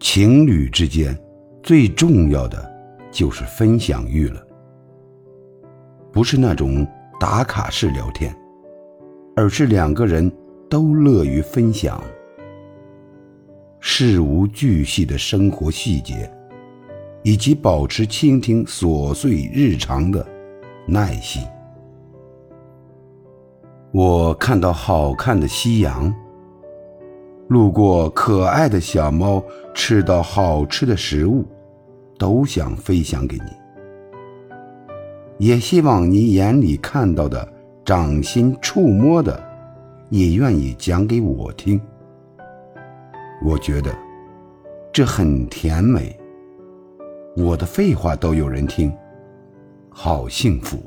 情侣之间最重要的就是分享欲了，不是那种打卡式聊天，而是两个人都乐于分享事无巨细的生活细节，以及保持倾听琐碎日常的耐心。我看到好看的夕阳。路过可爱的小猫，吃到好吃的食物，都想分享给你。也希望你眼里看到的、掌心触摸的，也愿意讲给我听。我觉得这很甜美，我的废话都有人听，好幸福。